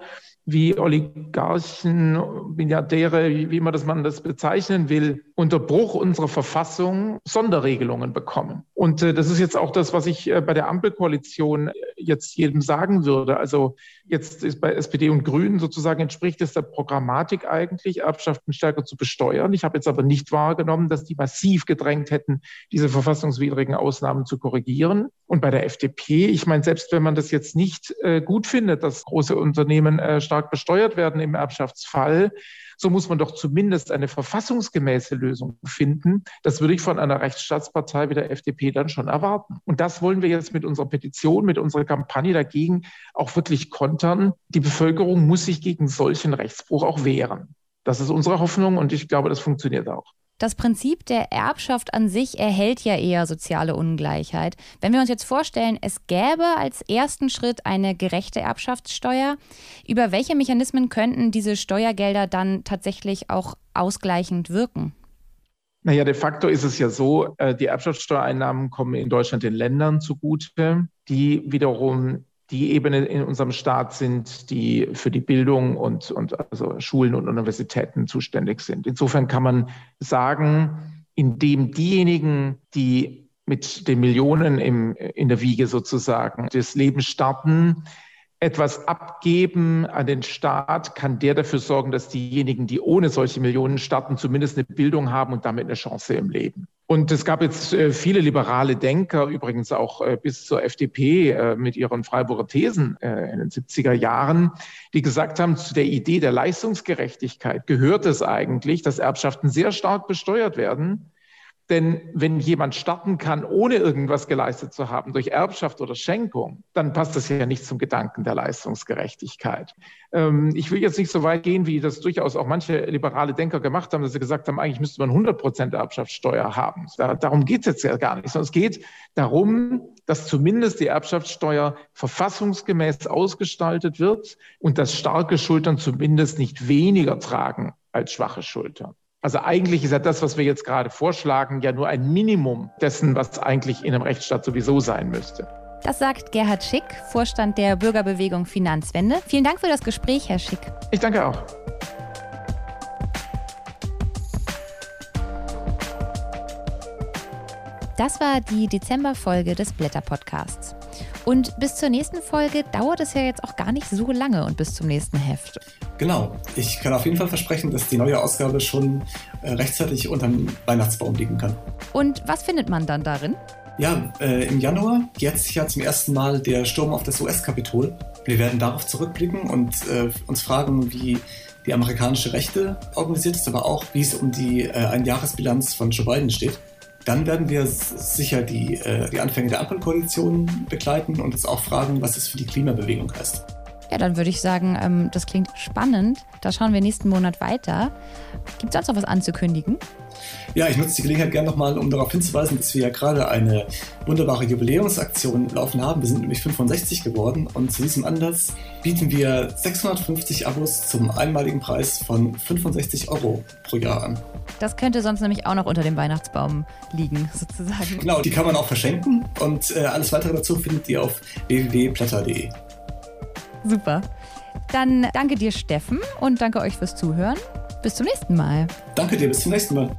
wie Oligarchen, Milliardäre, wie, man das man das bezeichnen will, unter Bruch unserer Verfassung Sonderregelungen bekommen. Und äh, das ist jetzt auch das, was ich äh, bei der Ampelkoalition jetzt jedem sagen würde. Also jetzt ist bei SPD und Grünen sozusagen entspricht es der Programmatik eigentlich, Erbschaften stärker zu besteuern. Ich habe jetzt aber nicht wahrgenommen, dass die massiv gedrängt hätten, diese verfassungswidrigen Ausnahmen zu korrigieren. Und bei der FDP, ich meine, selbst wenn man das jetzt nicht äh, gut findet, dass große Unternehmen äh, stark besteuert werden im Erbschaftsfall, so muss man doch zumindest eine verfassungsgemäße Lösung finden. Das würde ich von einer Rechtsstaatspartei wie der FDP dann schon erwarten. Und das wollen wir jetzt mit unserer Petition, mit unserer Kampagne dagegen auch wirklich kontern. Die Bevölkerung muss sich gegen solchen Rechtsbruch auch wehren. Das ist unsere Hoffnung und ich glaube, das funktioniert auch. Das Prinzip der Erbschaft an sich erhält ja eher soziale Ungleichheit. Wenn wir uns jetzt vorstellen, es gäbe als ersten Schritt eine gerechte Erbschaftssteuer, über welche Mechanismen könnten diese Steuergelder dann tatsächlich auch ausgleichend wirken? Naja, de facto ist es ja so, äh, die Erbschaftssteuereinnahmen kommen in Deutschland den Ländern zugute, die wiederum die Ebene in unserem Staat sind, die für die Bildung und, und also Schulen und Universitäten zuständig sind. Insofern kann man sagen, indem diejenigen, die mit den Millionen im, in der Wiege sozusagen des Lebens starten, etwas abgeben an den Staat, kann der dafür sorgen, dass diejenigen, die ohne solche Millionen starten, zumindest eine Bildung haben und damit eine Chance im Leben. Und es gab jetzt äh, viele liberale Denker, übrigens auch äh, bis zur FDP äh, mit ihren Freiburger Thesen in den 70er Jahren, die gesagt haben, zu der Idee der Leistungsgerechtigkeit gehört es eigentlich, dass Erbschaften sehr stark besteuert werden denn wenn jemand starten kann, ohne irgendwas geleistet zu haben, durch Erbschaft oder Schenkung, dann passt das ja nicht zum Gedanken der Leistungsgerechtigkeit. Ähm, ich will jetzt nicht so weit gehen, wie das durchaus auch manche liberale Denker gemacht haben, dass sie gesagt haben, eigentlich müsste man 100 Prozent Erbschaftssteuer haben. darum geht es jetzt ja gar nicht, sondern es geht darum, dass zumindest die Erbschaftssteuer verfassungsgemäß ausgestaltet wird und dass starke Schultern zumindest nicht weniger tragen als schwache Schultern. Also eigentlich ist ja das, was wir jetzt gerade vorschlagen, ja nur ein Minimum dessen, was eigentlich in einem Rechtsstaat sowieso sein müsste. Das sagt Gerhard Schick, Vorstand der Bürgerbewegung Finanzwende. Vielen Dank für das Gespräch, Herr Schick. Ich danke auch. Das war die Dezemberfolge des Blätter Podcasts. Und bis zur nächsten Folge dauert es ja jetzt auch gar nicht so lange und bis zum nächsten Heft. Genau. Ich kann auf jeden Fall versprechen, dass die neue Ausgabe schon äh, rechtzeitig unterm Weihnachtsbaum liegen kann. Und was findet man dann darin? Ja, äh, im Januar sich ja zum ersten Mal der Sturm auf das US-Kapitol. Wir werden darauf zurückblicken und äh, uns fragen, wie die amerikanische Rechte organisiert ist, aber auch, wie es um die äh, Einjahresbilanz von Joe Biden steht. Dann werden wir sicher die, äh, die Anfänge der Ampelkoalition begleiten und uns auch fragen, was es für die Klimabewegung heißt. Ja, dann würde ich sagen, ähm, das klingt spannend. Da schauen wir nächsten Monat weiter. Gibt es sonst noch was anzukündigen? Ja, ich nutze die Gelegenheit gerne nochmal, um darauf hinzuweisen, dass wir ja gerade eine wunderbare Jubiläumsaktion laufen haben. Wir sind nämlich 65 geworden und zu diesem Anlass bieten wir 650 Abos zum einmaligen Preis von 65 Euro pro Jahr an. Das könnte sonst nämlich auch noch unter dem Weihnachtsbaum liegen, sozusagen. Genau, die kann man auch verschenken und äh, alles weitere dazu findet ihr auf www.blätter.de. Super. Dann danke dir, Steffen, und danke euch fürs Zuhören. Bis zum nächsten Mal. Danke dir, bis zum nächsten Mal.